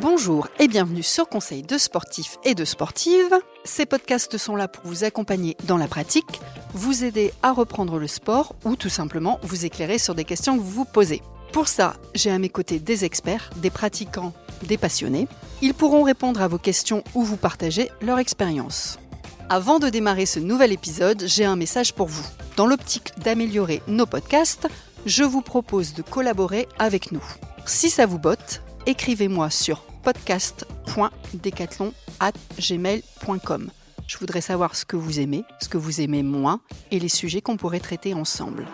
Bonjour et bienvenue sur Conseil de sportifs et de sportives. Ces podcasts sont là pour vous accompagner dans la pratique, vous aider à reprendre le sport ou tout simplement vous éclairer sur des questions que vous vous posez. Pour ça, j'ai à mes côtés des experts, des pratiquants, des passionnés. Ils pourront répondre à vos questions ou vous partager leur expérience. Avant de démarrer ce nouvel épisode, j'ai un message pour vous. Dans l'optique d'améliorer nos podcasts, je vous propose de collaborer avec nous. Si ça vous botte, écrivez-moi sur podcast.decathlon.gmail.com. Je voudrais savoir ce que vous aimez, ce que vous aimez moins et les sujets qu'on pourrait traiter ensemble.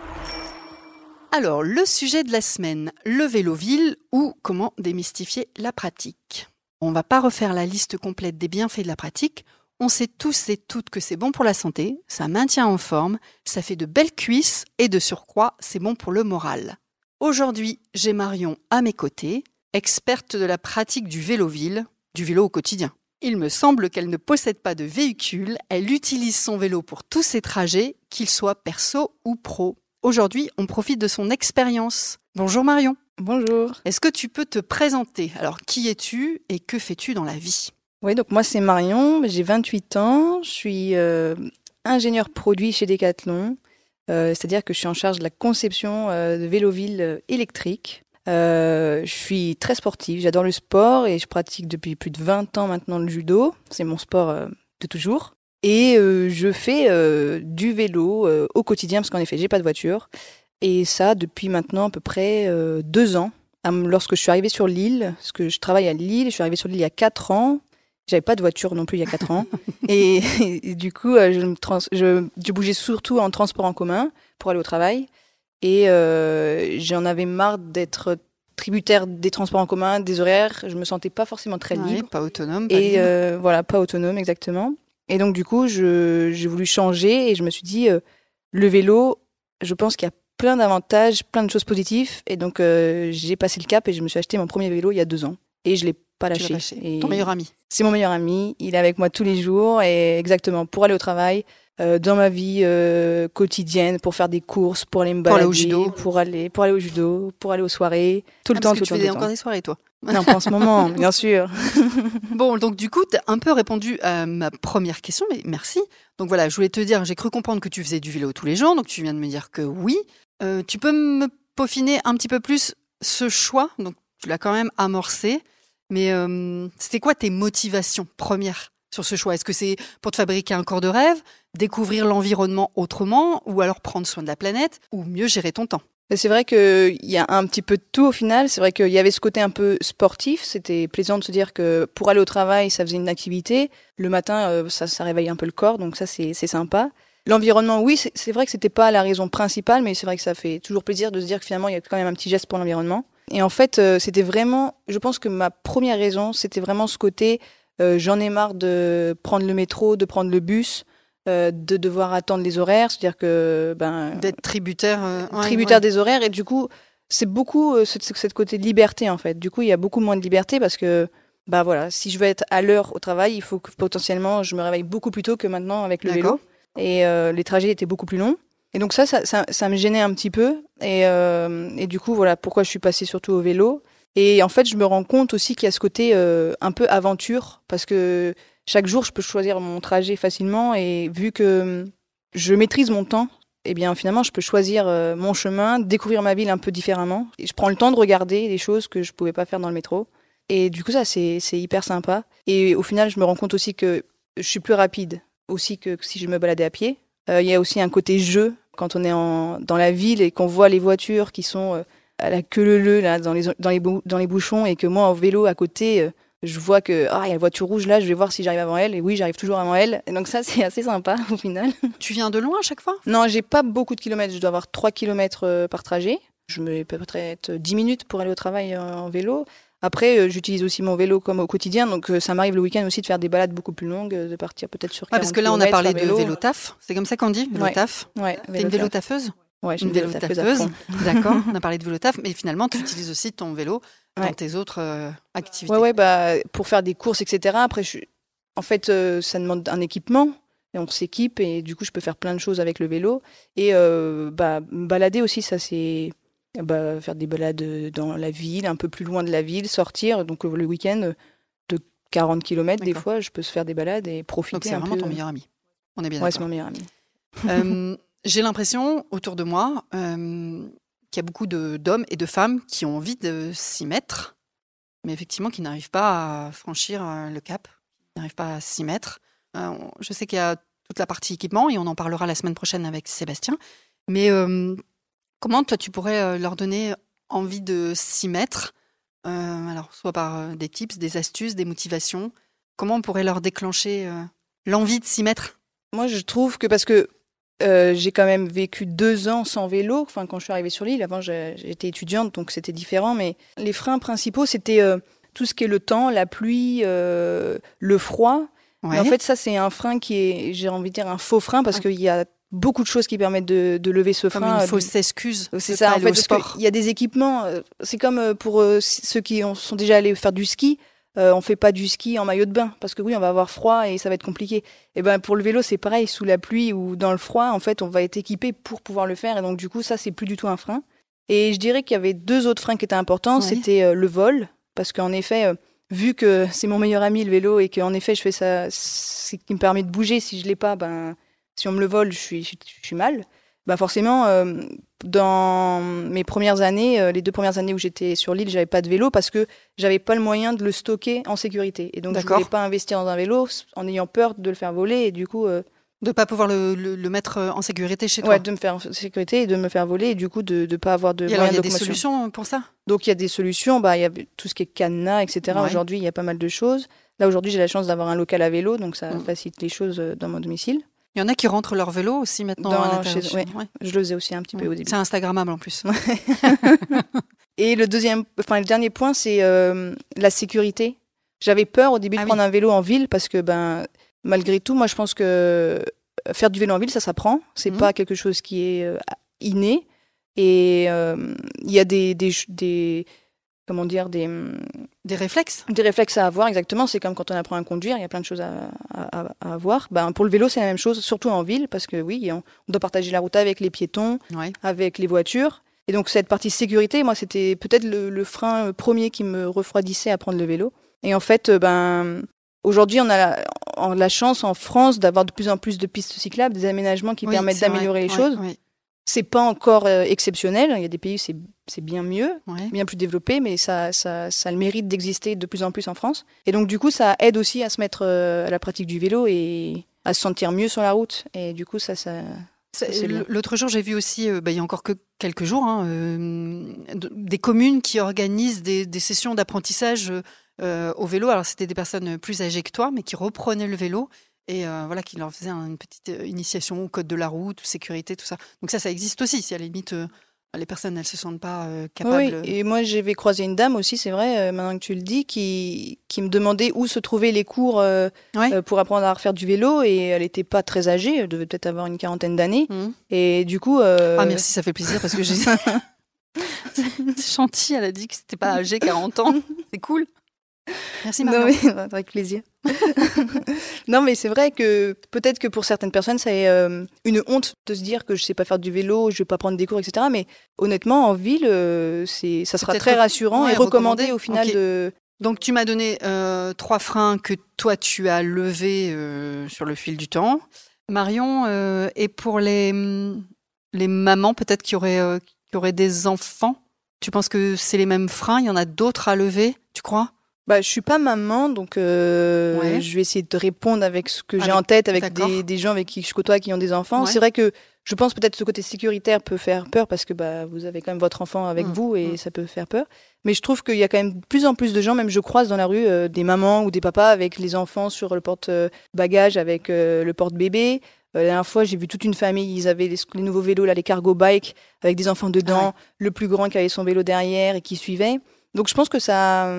Alors, le sujet de la semaine, le vélo-ville ou comment démystifier la pratique. On ne va pas refaire la liste complète des bienfaits de la pratique. On sait tous et toutes que c'est bon pour la santé, ça maintient en forme, ça fait de belles cuisses et de surcroît, c'est bon pour le moral. Aujourd'hui, j'ai Marion à mes côtés, experte de la pratique du vélo-ville, du vélo au quotidien. Il me semble qu'elle ne possède pas de véhicule, elle utilise son vélo pour tous ses trajets, qu'ils soient perso ou pro. Aujourd'hui, on profite de son expérience. Bonjour Marion. Bonjour. Est-ce que tu peux te présenter? Alors, qui es-tu et que fais-tu dans la vie? Oui, donc moi c'est Marion, j'ai 28 ans, je suis euh, ingénieur produit chez Decathlon, euh, c'est-à-dire que je suis en charge de la conception euh, de vélo-ville électriques. Je suis très sportive, j'adore le sport et je pratique depuis plus de 20 ans maintenant le judo, c'est mon sport de toujours. Et je fais du vélo au quotidien parce qu'en effet j'ai pas de voiture. Et ça depuis maintenant à peu près deux ans. Lorsque je suis arrivée sur l'île, parce que je travaille à Lille, je suis arrivée sur l'île il y a quatre ans. J'avais pas de voiture non plus il y a quatre ans. et, du coup, je, me je, je, bougeais surtout en transport en commun pour aller au travail. Et j'en avais marre d'être tributaire des transports en commun, des horaires. Je me sentais pas forcément très libre. pas autonome. Pas et voilà, pas autonome exactement. Et donc, du coup, j'ai voulu changer et je me suis dit, euh, le vélo, je pense qu'il y a plein d'avantages, plein de choses positives. Et donc, euh, j'ai passé le cap et je me suis acheté mon premier vélo il y a deux ans. Et je l'ai pas lâché. Et Ton meilleur ami C'est mon meilleur ami. Il est avec moi tous les jours et exactement pour aller au travail, euh, dans ma vie quotidienne, pour faire des courses, pour aller me balader, pour aller au judo, pour aller, pour aller au judo, pour aller aux soirées, tout le ah, temps. Parce que tu fais encore des soirées, toi non, pas en ce moment, bien sûr. bon, donc du coup, tu as un peu répondu à ma première question, mais merci. Donc voilà, je voulais te dire, j'ai cru comprendre que tu faisais du vélo tous les jours, donc tu viens de me dire que oui. Euh, tu peux me peaufiner un petit peu plus ce choix? Donc tu l'as quand même amorcé, mais euh, c'était quoi tes motivations premières? Sur ce choix Est-ce que c'est pour te fabriquer un corps de rêve, découvrir l'environnement autrement, ou alors prendre soin de la planète, ou mieux gérer ton temps? C'est vrai qu'il y a un petit peu de tout au final. C'est vrai qu'il y avait ce côté un peu sportif. C'était plaisant de se dire que pour aller au travail, ça faisait une activité. Le matin, euh, ça, ça réveille un peu le corps, donc ça, c'est sympa. L'environnement, oui, c'est vrai que c'était pas la raison principale, mais c'est vrai que ça fait toujours plaisir de se dire que finalement, il y a quand même un petit geste pour l'environnement. Et en fait, euh, c'était vraiment, je pense que ma première raison, c'était vraiment ce côté, euh, j'en ai marre de prendre le métro, de prendre le bus, euh, de devoir attendre les horaires, c'est-à-dire que ben d'être tributaire, euh, tributaire des horaires et du coup c'est beaucoup cette, côté de liberté en fait. Du coup il y a beaucoup moins de liberté parce que bah voilà si je veux être à l'heure au travail il faut que potentiellement je me réveille beaucoup plus tôt que maintenant avec le vélo et les trajets étaient beaucoup plus longs. Et donc ça, ça, ça, me gênait un petit peu. Et, et, du coup, voilà pourquoi je suis passée surtout au vélo. Et en fait, je me rends compte aussi qu'il y a ce côté un peu aventure, parce que chaque jour, je peux choisir mon trajet facilement et vu que hum, je maîtrise mon temps, eh bien finalement, je peux choisir euh, mon chemin, découvrir ma ville un peu différemment. Et je prends le temps de regarder des choses que je ne pouvais pas faire dans le métro. Et du coup, ça, c'est hyper sympa. Et au final, je me rends compte aussi que je suis plus rapide aussi que si je me baladais à pied. Euh, il y a aussi un côté jeu quand on est en, dans la ville et qu'on voit les voitures qui sont euh, à la queue leu là dans les dans les, dans les bouchons et que moi en vélo à côté je vois que ah il y a une voiture rouge là, je vais voir si j'arrive avant elle et oui j'arrive toujours avant elle. Et donc ça c'est assez sympa au final. Tu viens de loin à chaque fois? Non j'ai pas beaucoup de kilomètres, je dois avoir 3 kilomètres euh, par trajet. Je me peut être 10 minutes pour aller au travail euh, en vélo. Après, euh, j'utilise aussi mon vélo comme au quotidien, donc ça m'arrive le week-end aussi de faire des balades beaucoup plus longues, de partir peut-être sur. Ouais, parce que là, on a parlé de vélo taf. C'est comme ça qu'on dit, vélo taf. Ouais. T'es une vélo tafeuse Ouais, une, une vélo tafeuse. D'accord. on a parlé de vélo taf, mais finalement, tu utilises aussi ton vélo dans tes autres euh, activités. Ouais, ouais, bah, pour faire des courses, etc. Après, je... en fait, euh, ça demande un équipement. Et on s'équipe et du coup, je peux faire plein de choses avec le vélo. Et euh, bah, balader aussi, ça c'est. bah, faire des balades dans la ville, un peu plus loin de la ville, sortir. Donc le week-end, de 40 km, des fois, je peux se faire des balades et profiter. Donc c'est vraiment peu. ton meilleur ami. On est bien Ouais, c'est mon meilleur ami. Euh, j'ai l'impression autour de moi euh, qu'il y a beaucoup d'hommes et de femmes qui ont envie de s'y mettre, mais effectivement qui n'arrivent pas à franchir euh, le cap, qui n'arrivent pas à s'y mettre. je sais qu'il y a toute la partie équipement et on en parlera la semaine prochaine avec Sébastien. Mais comment toi tu pourrais leur donner envie de s'y mettre Alors soit par des tips, des astuces, des motivations. Comment on pourrait leur déclencher l'envie de s'y mettre? Moi je trouve que parce que euh, j'ai quand même vécu deux ans sans vélo. Enfin, quand je suis arrivée sur l'île, avant j'étais étudiante, donc c'était différent. Mais les freins principaux, c'était euh, tout ce qui est le temps, la pluie, euh, le froid. en fait, ça, c'est un frein qui est, j'ai envie de dire, un faux frein parce qu'il y a beaucoup de choses qui permettent de, lever ce comme frein. Une fausse excuse. C'est ça, en fait, il y a des équipements. C'est comme pour ceux qui sont déjà allés faire du ski. Euh, on fait pas du ski en maillot de bain parce que oui, on va avoir froid et ça va être compliqué. Et ben pour le vélo, c'est pareil, sous la pluie ou dans le froid, en fait, on va être équipé pour pouvoir le faire et donc du coup, ça c'est plus du tout un frein. Et je dirais qu'il y avait deux autres freins qui étaient importants, c'était euh, le vol parce qu'en effet, euh, vu que c'est mon meilleur ami le vélo et qu'en effet, je fais ça, c'est qui me permet de bouger. Si je l'ai pas, ben si on me le vole, je suis, je suis mal. Ben forcément, dans mes premières années, euh, les deux premières années où j'étais sur l'île, j'avais pas de vélo parce que j'avais pas le moyen de le stocker en sécurité. Et donc je voulais pas investir dans un vélo en ayant peur de le faire voler et du coup. Euh, de pas pouvoir le, le, mettre en sécurité chez toi. Ouais, de me faire en sécurité et de me faire voler et du coup de ne pas avoir de. Il y a des solutions pour ça? Donc il y a des solutions. Bah il y a tout ce qui est cadenas, etc. Aujourd'hui il y a pas mal de choses. Là aujourd'hui j'ai la chance d'avoir un local à vélo donc ça mm. facilite les choses euh, dans mon domicile. Il y en a qui rentrent leur vélo aussi maintenant à chez... Je le faisais aussi un petit peu au début. C'est Instagrammable en plus. Et le deuxième, enfin le dernier point, c'est euh, la sécurité. J'avais peur au début de ah prendre un vélo en ville parce que ben malgré tout, moi je pense que faire du vélo en ville, ça s'apprend. C'est n'est mhm. pas quelque chose qui est euh, inné. Et euh, il y a des, des, des comment dire, des, des réflexes Des réflexes à avoir, exactement. C'est comme quand on apprend à conduire, il y a plein de choses à, à, avoir. Ben, pour le vélo, c'est la même chose, surtout en ville, parce que oui, on, doit partager la route avec les piétons, avec les voitures. Et donc, cette partie sécurité, moi, c'était peut-être le, frein premier qui me refroidissait à prendre le vélo. Et en fait, ben, aujourd'hui, on a la, la, chance en France d'avoir de plus en plus de pistes cyclables, des aménagements qui permettent d'améliorer les choses. C'est pas encore euh, exceptionnel. Il y a des pays où c'est bien mieux, bien plus développé, mais ça, ça, ça a le mérite d'exister de plus en plus en France. Et donc, du coup, ça aide aussi à se mettre euh, à la pratique du vélo et à se sentir mieux sur la route. Et du coup, ça, ça, L'autre jour, j'ai vu aussi, euh, bah, il y a encore que quelques jours, hein, des communes qui organisent des, des sessions d'apprentissage au vélo. Alors, c'était des personnes plus âgées que toi, mais qui reprenaient le vélo et euh, voilà, qui leur faisait une petite euh, initiation au code de la route, sécurité, tout ça. Donc ça, ça existe aussi. Si à la limite, euh, les personnes, elles se sentent pas capables. Oui, et moi, j'avais croisé une dame aussi, c'est vrai, maintenant que tu le dis, qui, qui me demandait où se trouvaient les cours pour apprendre à refaire du vélo. Et elle n'était pas très âgée, elle devait peut-être avoir une quarantaine d'années. Mmh. Et du coup... Ah merci, ça fait plaisir parce que j'ai... c'est gentil, elle a dit que c'était pas âgé, 40 ans. C'est cool. Merci Marion. Non, avec plaisir. non, mais c'est vrai que peut-être que pour certaines personnes, c'est euh, une honte de se dire que je sais pas faire du vélo, je vais pas prendre des cours, etc. Mais honnêtement, en ville, euh, c'est, ça sera très rassurant et recommandé, au final de. Donc tu m'as donné euh, trois freins que toi tu as levés sur le fil du temps. Marion, et pour les, les mamans peut-être qui auraient, qui auraient des enfants, tu penses que c'est les mêmes freins? Il y en a d'autres à lever, tu crois? Bah, je suis pas maman, donc euh, je vais essayer de répondre avec ce que j'ai en tête, avec des, des, gens avec qui je côtoie qui ont des enfants. C'est vrai que je pense peut-être que ce côté sécuritaire peut faire peur parce que bah, vous avez quand même votre enfant avec mmh, vous et mmh. ça peut faire peur. Mais je trouve qu'il y a quand même de plus en plus de gens, même je croise dans la rue euh, des mamans ou des papas avec les enfants sur le porte-bagages, avec euh, le porte-bébé. la dernière fois, j'ai vu toute une famille, ils avaient les, nouveaux vélos, là, les cargo bikes, avec des enfants dedans, ah le plus grand qui avait son vélo derrière et qui suivait. Donc je pense que ça,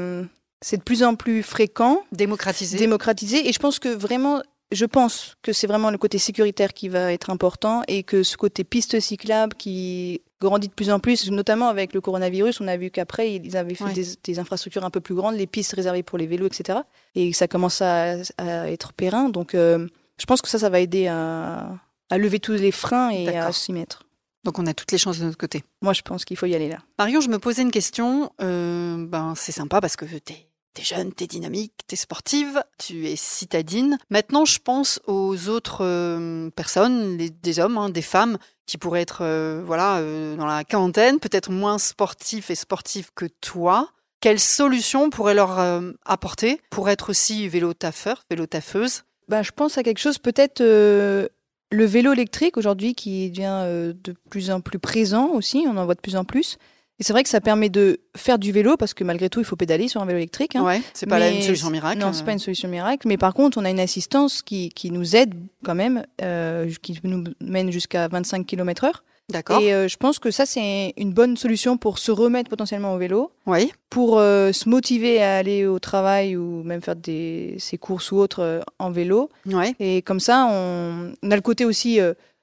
c'est de plus en plus fréquent. Démocratisé. Démocratisé. Et je pense que vraiment, je pense que c'est vraiment le côté sécuritaire qui va être important et que ce côté piste cyclable qui grandit de plus en plus, notamment avec le coronavirus, on a vu qu'après, ils avaient fait des, infrastructures un peu plus grandes, les pistes réservées pour les vélos, etc. Et ça commence à, être périn. Donc, euh, je pense que ça, ça va aider à, lever tous les freins et à s'y mettre. Donc on a toutes les chances de notre côté. Moi, je pense qu'il faut y aller là. Marion, je me posais une question. Euh, ben, c'est sympa parce que t'es es jeune, t'es dynamique, t'es sportive, tu es citadine. Maintenant, je pense aux autres euh, personnes, les- des hommes, hein, des femmes, qui pourraient être euh, voilà euh, dans la quarantaine, peut-être moins sportifs et sportifs que toi. Quelles solutions pourraient leur euh, apporter pour être aussi vélo-taffeur, vélo-taffeuse? Bah, je pense à quelque chose, peut-être euh, le vélo électrique aujourd'hui qui devient euh, de plus en plus présent aussi, on en voit de plus en plus. Et c'est vrai que ça permet de faire du vélo parce que malgré tout, il faut pédaler sur un vélo électrique. hein. Ouais, c'est pas Mais une solution miracle. Non, c'est pas une solution miracle. Mais par contre, on a une assistance qui, qui nous aide quand même, euh, qui nous mène jusqu'à 25 km/h. D'accord. Et euh, je pense que ça, c'est une bonne solution pour se remettre potentiellement au vélo, Oui. pour euh, se motiver à aller au travail ou même faire des, ses courses ou autres euh, en vélo. Ouais. Et comme ça, on, on a le côté aussi,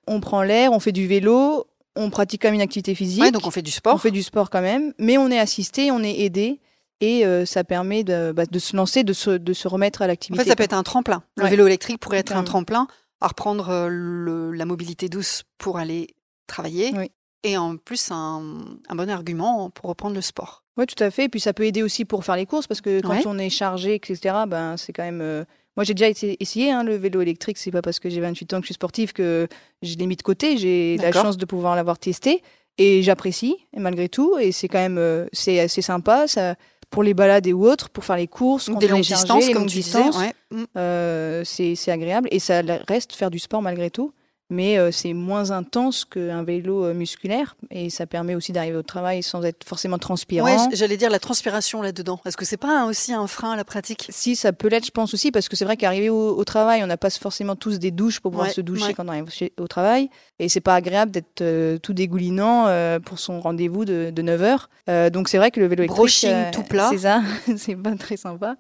on prend l'air, on fait du vélo, on pratique quand même une activité physique. Ouais, donc on fait du sport. On fait du sport quand même, mais on est assisté, on est aidé. Et ça permet de, bah, de se lancer, de se, de se remettre à En l'activité. fait, ça peut être un tremplin. Le Ouais. vélo électrique pourrait être un tremplin à reprendre le- la mobilité douce pour aller travailler. Oui. Et en plus, un, un bon argument pour reprendre le sport. Oui, tout à fait. Et puis ça peut aider aussi pour faire les courses parce que quand Ouais. on est chargé, etc., ben, c'est quand même. euh, Moi, j'ai déjà essayé hein, le vélo électrique. C'est pas parce que j'ai 28 ans que je suis sportive que je l'ai mis de côté. J'ai la chance de pouvoir l'avoir testé et j'apprécie malgré tout. Et c'est quand même euh, c'est assez sympa. Ça, pour les balades et ou autres, pour faire les courses, Des longues distances, comme longues tu disais. distances, ouais. Mm. euh, c'est agréable et ça reste faire du sport malgré tout. Mais euh, c'est moins intense qu'un vélo euh, musculaire et ça permet aussi d'arriver au travail sans être forcément transpirant. Ouais, j'allais dire la transpiration là-dedans. Est-ce que c'est pas un- aussi un frein à la pratique? Si, ça peut l'être, je pense aussi, parce que c'est vrai qu'arriver au, au travail, on n'a pas forcément tous des douches pour pouvoir Ouais, se doucher ouais. quand on arrive au travail. Et c'est pas agréable d'être euh, tout dégoulinant euh, pour son rendez-vous de, de 9 heures. Donc c'est vrai que le vélo électrique. Brushing tout plat. C'est ça, c'est pas très sympa.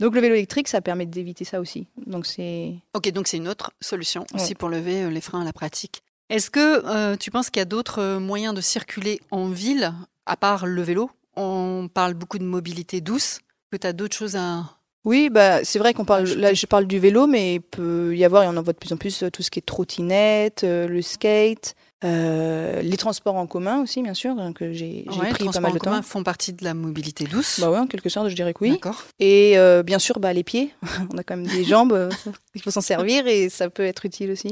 Donc le vélo électrique, ça permet d'éviter ça aussi. Donc c'est. Ok, donc c'est une autre solution aussi Ouais. pour lever euh, les freins à la pratique. Est-ce que euh, tu penses qu'il y a d'autres euh, moyens de circuler en ville, à part le vélo? On parle beaucoup de mobilité douce. Que tu as d'autres choses à... Oui, bah, c'est vrai qu'on parle, là je parle du vélo, mais il peut y avoir, et on en voit de plus en plus, tout ce qui est trottinette, euh, le skate, euh, les transports en commun aussi, bien sûr, hein, que j'ai j'ai Ouais, les pris pas transports mal en de commun temps. font partie de la mobilité douce. Bah ouais, en quelque sorte, je dirais que oui. Et euh, bien sûr, bah, les pieds. On a quand même des jambes, euh, il faut s'en servir et ça peut être utile aussi.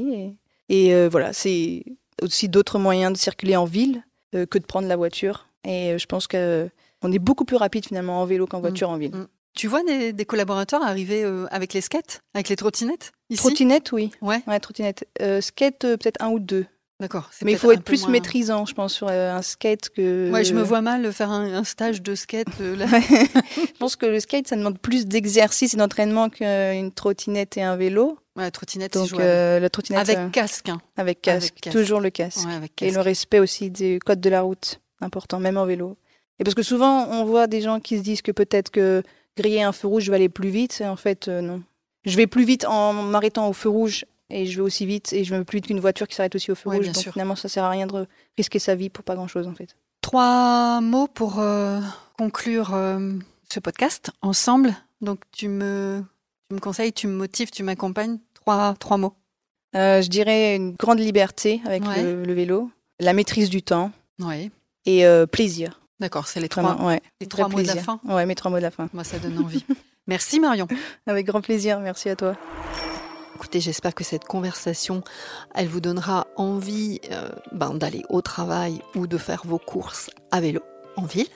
Et, et, euh, voilà, c'est aussi d'autres moyens de circuler en ville que de prendre la voiture. Et je pense que on est beaucoup plus rapide finalement en vélo qu'en voiture en ville. Mm. Tu vois des, des collaborateurs arriver euh, avec les skates, avec les trottinettes ici? Trottinette, oui. Ouais, Ouais, trottinette. Euh, skate, euh, peut-être un ou deux. D'accord. Mais il faut être plus moins- maîtrisant, je pense, sur euh, un skate que. Ouais, je me vois mal faire un, un stage de skate. euh, là. je pense que le skate, ça demande plus d'exercice et d'entraînement qu'une trottinette et un vélo. Ouais, la trottinette, c'est Donc euh, la trottinette avec euh, casque. hein. avec casque, avec casque. toujours le casque. Ouais, avec Et casque. le respect aussi des codes de la route, important, même en vélo. Et parce que souvent, on voit des gens qui se disent que peut-être que griller un feu rouge, je vais aller plus vite. Et en fait, non. Je vais plus vite en m'arrêtant au feu rouge et je vais aussi vite et je vais plus vite qu'une voiture qui s'arrête aussi au feu Ouais, rouge. Donc sûr. finalement, ça sert à rien de risquer sa vie pour pas grand-chose en fait. Trois mots pour euh, conclure euh, ce podcast ensemble. Donc tu me, tu me conseilles, tu me motives, tu m'accompagnes. Trois, trois mots. Euh, je dirais une grande liberté avec Ouais. le, le vélo, la maîtrise du temps et plaisir. D'accord, c'est les trois, Vraiment, les trois mots de la fin. Ouais, mes trois mots de la fin. Moi, ça donne envie. Merci Marion. Avec grand plaisir. Merci à toi. Écoutez, j'espère que cette conversation, elle vous donnera envie euh, ben, d'aller au travail ou de faire vos courses à vélo en ville.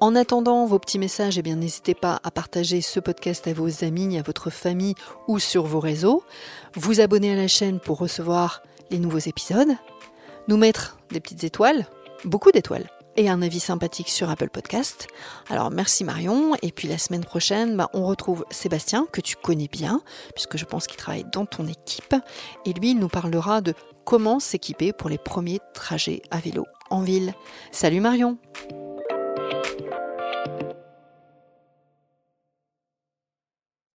En attendant vos petits messages, eh n'hésitez pas à partager ce podcast à vos amis, à votre famille ou sur vos réseaux. Vous abonner à la chaîne pour recevoir les nouveaux épisodes. Nous mettre des petites étoiles, beaucoup d'étoiles, et un avis sympathique sur Apple Podcast. Alors merci Marion, et puis la semaine prochaine, bah, on retrouve Sébastien, que tu connais bien, puisque je pense qu'il travaille dans ton équipe, et lui il nous parlera de comment s'équiper pour les premiers trajets à vélo en ville. Salut Marion